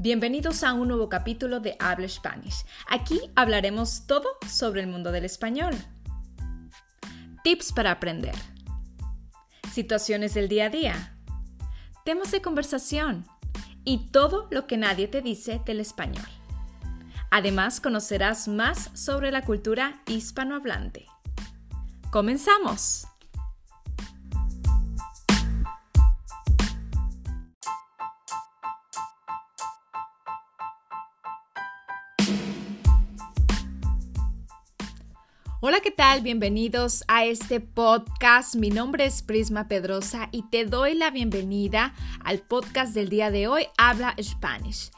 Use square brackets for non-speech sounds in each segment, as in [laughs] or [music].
Bienvenidos a un nuevo capítulo de Habla Spanish. Aquí hablaremos todo sobre el mundo del español. Tips para aprender. Situaciones del día a día. Temas de conversación. Y todo lo que nadie te dice del español. Además, conocerás más sobre la cultura hispanohablante. ¡Comenzamos! Bienvenidos a este podcast. Mi nombre es Prisma Pedrosa y te doy la bienvenida al podcast del día de hoy, Habla Spanish.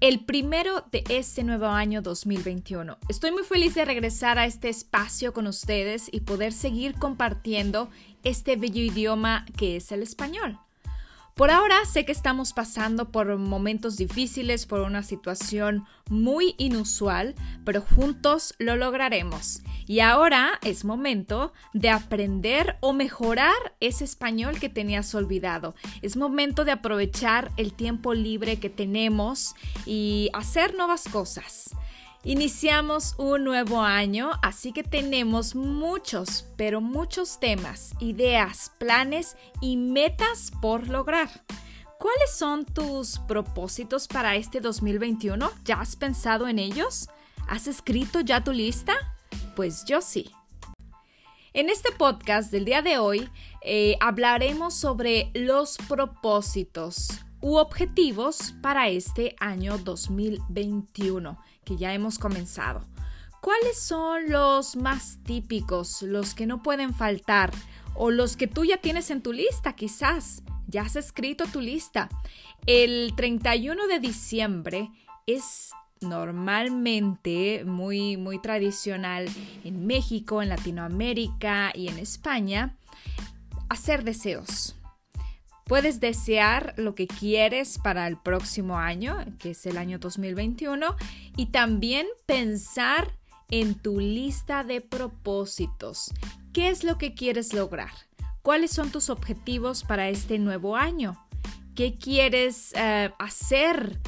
El primero de este nuevo año 2021. Estoy muy feliz de regresar a este espacio con ustedes y poder seguir compartiendo este bello idioma que es el español. Por ahora sé que estamos pasando por momentos difíciles, por una situación muy inusual, pero juntos lo lograremos. Y ahora es momento de aprender o mejorar ese español que tenías olvidado. Es momento de aprovechar el tiempo libre que tenemos y hacer nuevas cosas. Iniciamos un nuevo año, así que tenemos muchos, pero muchos temas, ideas, planes y metas por lograr. ¿Cuáles son tus propósitos para este 2021? ¿Ya has pensado en ellos? ¿Has escrito ya tu lista? Pues yo sí. En este podcast del día de hoy eh, hablaremos sobre los propósitos u objetivos para este año 2021 que ya hemos comenzado. ¿Cuáles son los más típicos, los que no pueden faltar o los que tú ya tienes en tu lista quizás? Ya has escrito tu lista. El 31 de diciembre es normalmente muy muy tradicional en México, en Latinoamérica y en España hacer deseos. Puedes desear lo que quieres para el próximo año, que es el año 2021, y también pensar en tu lista de propósitos. ¿Qué es lo que quieres lograr? ¿Cuáles son tus objetivos para este nuevo año? ¿Qué quieres eh, hacer?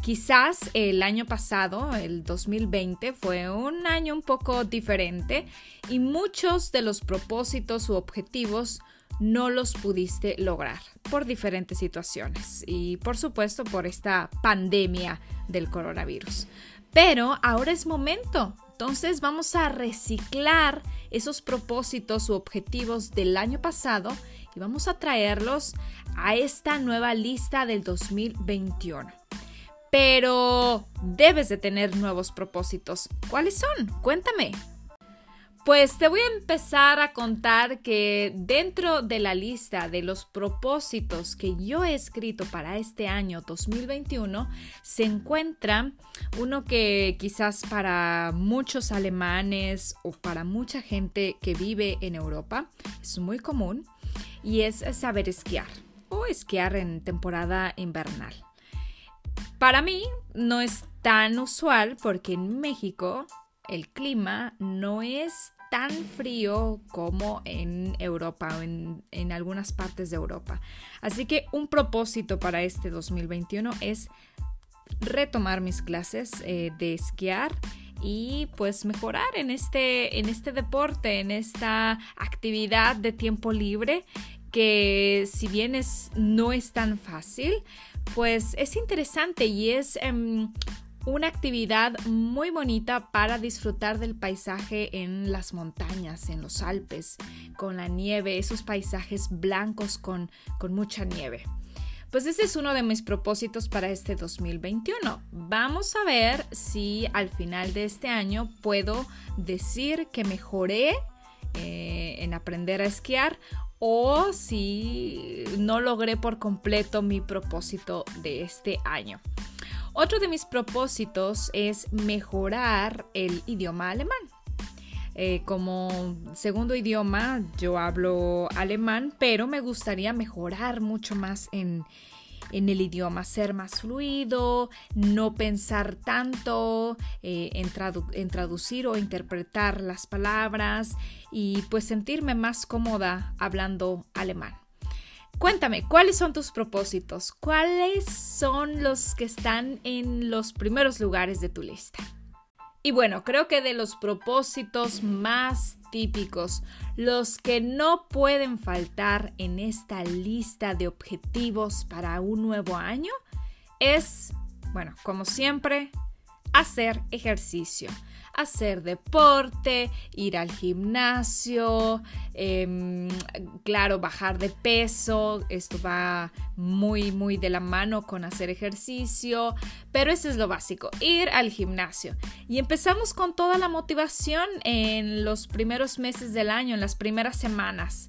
Quizás el año pasado, el 2020, fue un año un poco diferente y muchos de los propósitos u objetivos no los pudiste lograr por diferentes situaciones y por supuesto por esta pandemia del coronavirus. Pero ahora es momento. Entonces vamos a reciclar esos propósitos u objetivos del año pasado y vamos a traerlos a esta nueva lista del 2021. Pero debes de tener nuevos propósitos. ¿Cuáles son? Cuéntame. Pues te voy a empezar a contar que dentro de la lista de los propósitos que yo he escrito para este año 2021 se encuentra uno que quizás para muchos alemanes o para mucha gente que vive en Europa es muy común y es saber esquiar o esquiar en temporada invernal. Para mí no es tan usual porque en México el clima no es tan frío como en Europa o en, algunas partes de Europa. Así que un propósito para este 2021 es retomar mis clases eh, de esquiar y pues mejorar en este, en este deporte, en esta actividad de tiempo libre que si bien es, no es tan fácil, pues es interesante y es em, una actividad muy bonita para disfrutar del paisaje en las montañas, en los Alpes, con la nieve, esos paisajes blancos con, con mucha nieve. Pues ese es uno de mis propósitos para este 2021. Vamos a ver si al final de este año puedo decir que mejoré eh, en aprender a esquiar o si no logré por completo mi propósito de este año. Otro de mis propósitos es mejorar el idioma alemán. Eh, como segundo idioma yo hablo alemán, pero me gustaría mejorar mucho más en, el idioma, ser más fluido, no pensar tanto eh, en, en, traducir o interpretar las palabras y pues sentirme más cómoda hablando alemán. Cuéntame, ¿cuáles son tus propósitos? ¿Cuáles son los que están en los primeros lugares de tu lista? Y bueno, creo que de los propósitos más típicos, los que no pueden faltar en esta lista de objetivos para un nuevo año, es, bueno, como siempre, hacer ejercicio hacer deporte, ir al gimnasio, em, claro, bajar de peso, esto va muy, muy de la mano con hacer ejercicio, pero eso es lo básico, ir al gimnasio. Y empezamos con toda la motivación en los primeros meses del año, en las primeras semanas.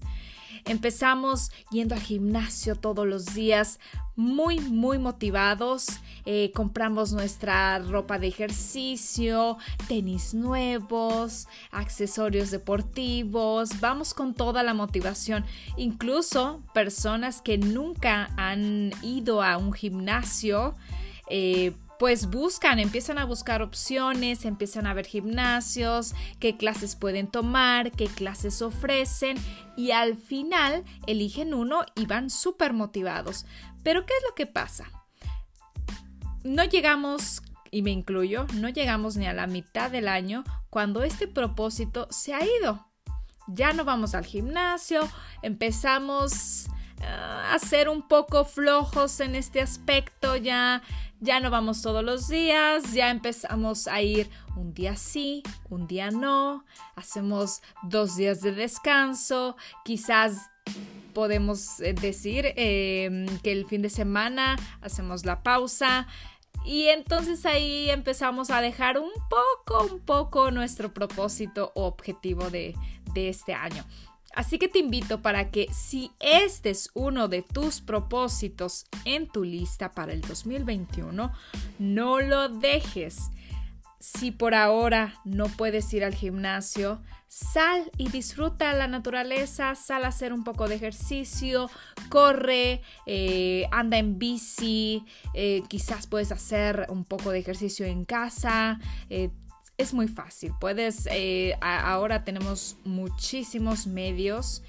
Empezamos yendo al gimnasio todos los días, muy, muy motivados. Eh, compramos nuestra ropa de ejercicio, tenis nuevos, accesorios deportivos. Vamos con toda la motivación. Incluso personas que nunca han ido a un gimnasio. Eh, pues buscan, empiezan a buscar opciones, empiezan a ver gimnasios, qué clases pueden tomar, qué clases ofrecen y al final eligen uno y van súper motivados. Pero ¿qué es lo que pasa? No llegamos, y me incluyo, no llegamos ni a la mitad del año cuando este propósito se ha ido. Ya no vamos al gimnasio, empezamos ah, a ser un poco flojos en este aspecto, ya ya no vamos todos los días, ya empezamos a ir un día sí, un día no, hacemos dos días de descanso, quizás podemos eh, decir em, que el fin de semana hacemos la pausa y entonces ahí empezamos a dejar un poco, un poco nuestro propósito o objetivo de, de este año. Así que te invito para que si este es uno de tus propósitos en tu lista para el 2021, no lo dejes. Si por ahora no puedes ir al gimnasio, sal y disfruta la naturaleza, sal a hacer un poco de ejercicio, corre, eh, anda en bici, eh, quizás puedes hacer un poco de ejercicio en casa, eh, es muy fácil. Puedes, eh, ahora tenemos muchísimos medios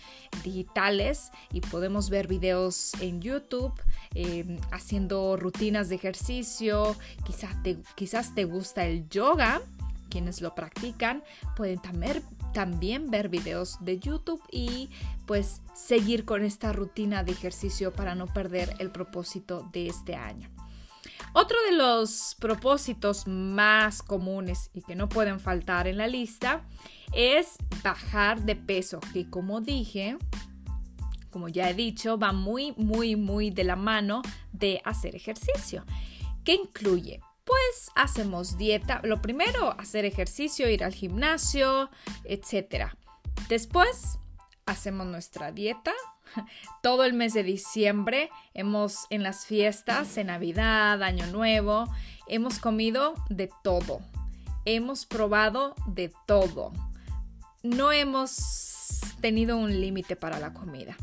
digitales y podemos ver videos en YouTube em, haciendo rutinas de ejercicio. Quizás te, quizás te gusta el yoga. Quienes lo practican pueden también, también ver videos de YouTube y pues seguir con esta rutina de ejercicio para no perder el propósito de este año. Otro de los propósitos más comunes y que no pueden faltar en la lista es bajar de peso, que como dije, como ya he dicho, va muy, muy, muy de la mano de hacer ejercicio. ¿Qué incluye? Pues hacemos dieta. Lo primero, hacer ejercicio, ir al gimnasio, etc. Después, hacemos nuestra dieta, [laughs] todo el mes de diciembre hemos en las fiestas, en Navidad, Año Nuevo, hemos comido de todo. Hemos probado de todo. No hemos tenido un límite para la comida.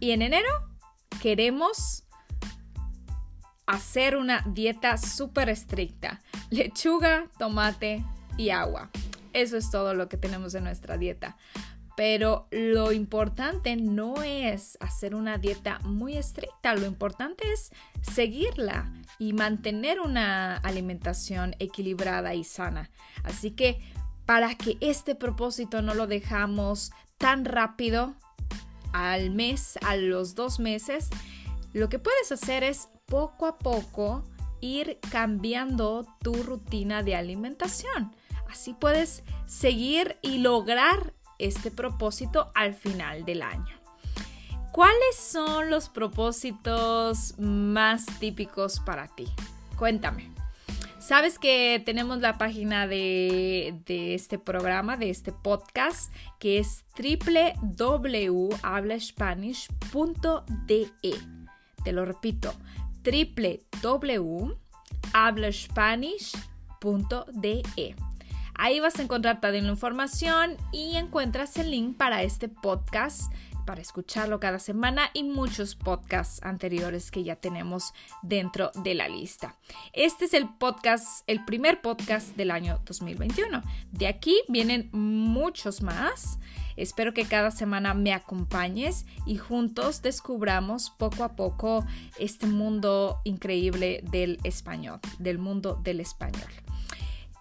Y en enero queremos hacer una dieta súper estricta. Lechuga, tomate y agua. Eso es todo lo que tenemos en nuestra dieta. Pero lo importante no es hacer una dieta muy estricta, lo importante es seguirla y mantener una alimentación equilibrada y sana. Así que para que este propósito no lo dejamos tan rápido al mes, a los dos meses, lo que puedes hacer es poco a poco ir cambiando tu rutina de alimentación. Así puedes seguir y lograr este propósito al final del año. ¿Cuáles son los propósitos más típicos para ti? Cuéntame. Sabes que tenemos la página de, este programa, de este podcast, que es www.hablaspanish.de. Te lo repito, www.hablaspanish.de. Ahí vas a encontrar toda la información y encuentras el link para este podcast para escucharlo cada semana y muchos podcasts anteriores que ya tenemos dentro de la lista. Este es el podcast, el primer podcast del año 2021. De aquí vienen muchos más. Espero que cada semana me acompañes y juntos descubramos poco a poco este mundo increíble del español, del mundo del español.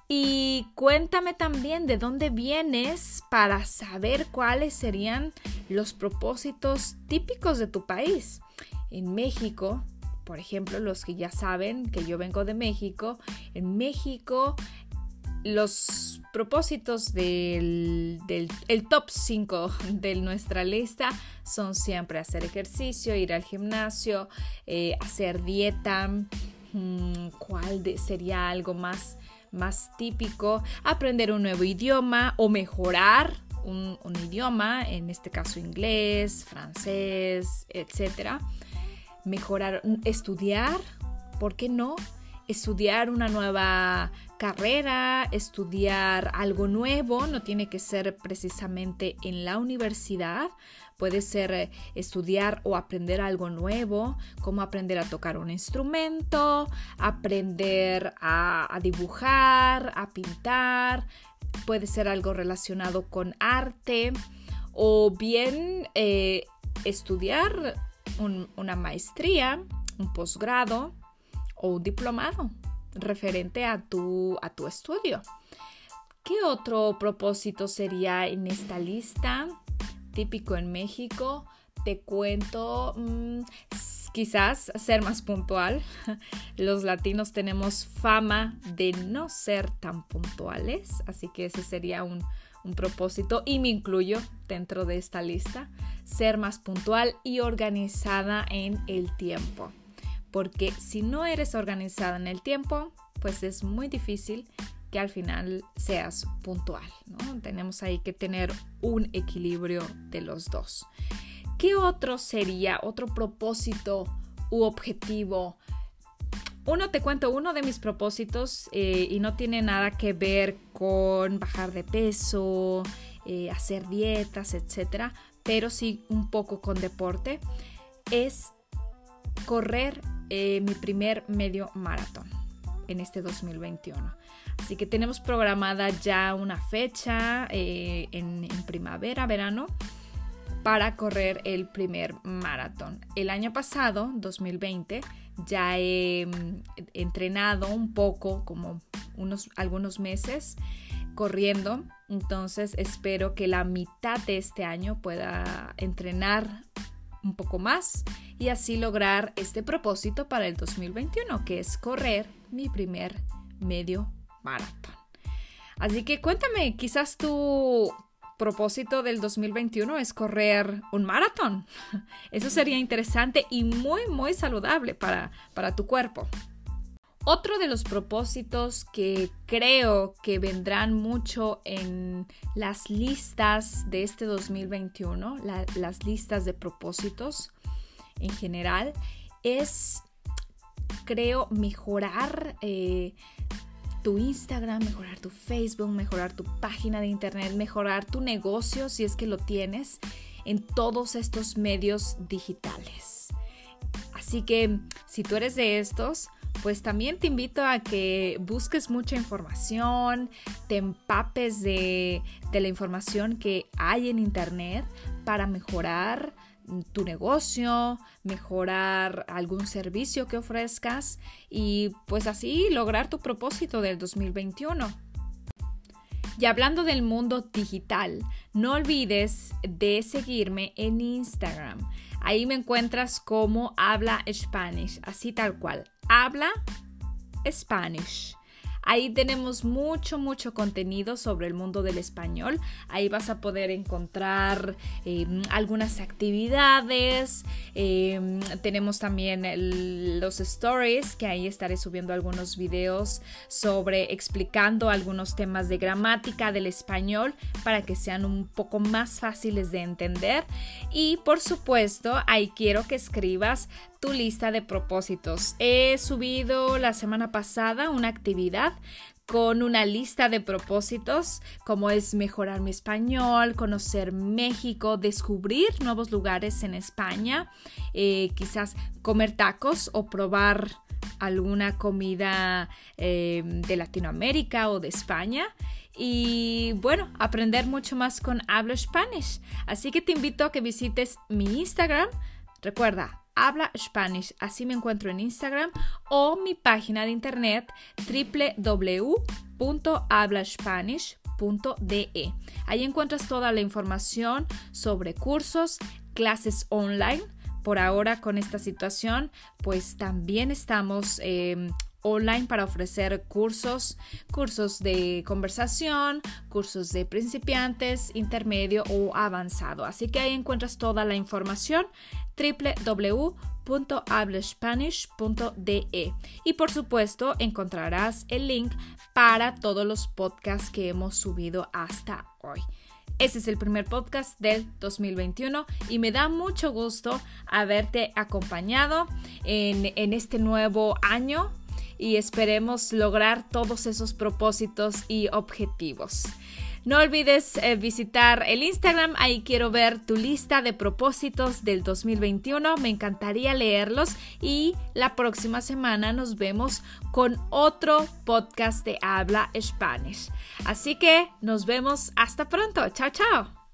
Y cuéntame también de dónde vienes para saber cuáles serían los propósitos típicos de tu país. En México, por ejemplo, los que ya saben que yo vengo de México, en México los propósitos del, top 5 de nuestra lista son siempre hacer ejercicio, ir al gimnasio, eh, hacer dieta, mm, ¿cuál sería algo más? Más típico, aprender un nuevo idioma o mejorar un, idioma, en este caso inglés, francés, etc. Mejorar, estudiar, ¿por qué no? Estudiar una nueva carrera, estudiar algo nuevo, no tiene que ser precisamente en la universidad, Puede ser eh, estudiar o aprender algo nuevo, como aprender a tocar un instrumento, aprender a, dibujar, a pintar. Puede ser algo relacionado con arte o bien eh, estudiar una maestría, un posgrado un diplomado referente a tu, a tu estudio. ¿Qué otro propósito sería en esta lista? típico en México. Te cuento, mm, quizás ser más puntual. [laughs] Los latinos tenemos fama de no ser tan puntuales, así que ese sería un, un propósito y me incluyo dentro de esta lista. Ser más puntual y organizada en el tiempo. Porque si no eres organizada en el tiempo, pues es muy difícil que al final seas puntual. Tenemos ahí que tener un equilibrio de los dos. ¿Qué otro sería otro propósito u objetivo? Uno, te cuento, uno de mis propósitos eh, y no tiene nada que ver con bajar de peso, eh, hacer dietas, etcétera, pero sí un poco con deporte, es correr eh, mi primer medio maratón en este 2021. Así que tenemos programada ya una fecha eh, en, primavera, verano, para correr el primer maratón. El año pasado, 2020, ya he mm, entrenado un poco, como unos, algunos meses, corriendo. Entonces espero que la mitad de este año pueda entrenar un poco más y así lograr este propósito para el 2021, que es correr mi primer medio maratón. Así que cuéntame, quizás tu propósito del 2021 es correr un maratón. [laughs] Eso sería interesante y muy, muy saludable para, para tu cuerpo. Otro de los propósitos que creo que vendrán mucho en las listas de este 2021, las listas de propósitos en general, es, creo, mejorar eh, tu Instagram, mejorar tu Facebook, mejorar tu página de internet, mejorar tu negocio si es que lo tienes en todos estos medios digitales. Así que si tú eres de estos, pues también te invito a que busques mucha información, te empapes de, la información que hay en internet para mejorar tu negocio, mejorar algún servicio que ofrezcas y pues así lograr tu propósito del 2021. Y hablando del mundo digital, no olvides de seguirme en Instagram. Ahí me encuentras como Habla Spanish, así tal cual. Habla Spanish. Ahí tenemos mucho, mucho contenido sobre el mundo del español. Ahí vas a poder encontrar em, algunas actividades. Em, tenemos también los stories, que ahí estaré subiendo algunos videos sobre explicando algunos temas de gramática del español para que sean un poco más fáciles de entender. Y por supuesto, ahí quiero que escribas tu lista de propósitos. He subido la semana pasada una actividad con una lista de propósitos como es mejorar mi español, conocer México, descubrir nuevos lugares en España, eh, quizás comer tacos o probar alguna comida eh, de Latinoamérica o de España y bueno, aprender mucho más con Habla Spanish. Así que te invito a que visites mi Instagram. Recuerda, Habla Spanish, así me encuentro en Instagram o mi página de internet www.hablaspanish.de. Ahí encuentras toda la información sobre cursos, clases online. Por ahora con esta situación, pues también estamos em, online para ofrecer cursos, cursos de conversación, cursos de principiantes, intermedio o avanzado. Así que ahí encuentras toda la información www.hablespanish.de y por supuesto encontrarás el link para todos los podcasts que hemos subido hasta hoy. Este es el primer podcast del 2021 y me da mucho gusto haberte acompañado en, en este nuevo año y esperemos lograr todos esos propósitos y objetivos. No olvides eh, visitar el Instagram, ahí quiero ver tu lista de propósitos del 2021, me encantaría leerlos. Y la próxima semana nos vemos con otro podcast de habla Spanish. Así que nos vemos. Hasta pronto, chao chao.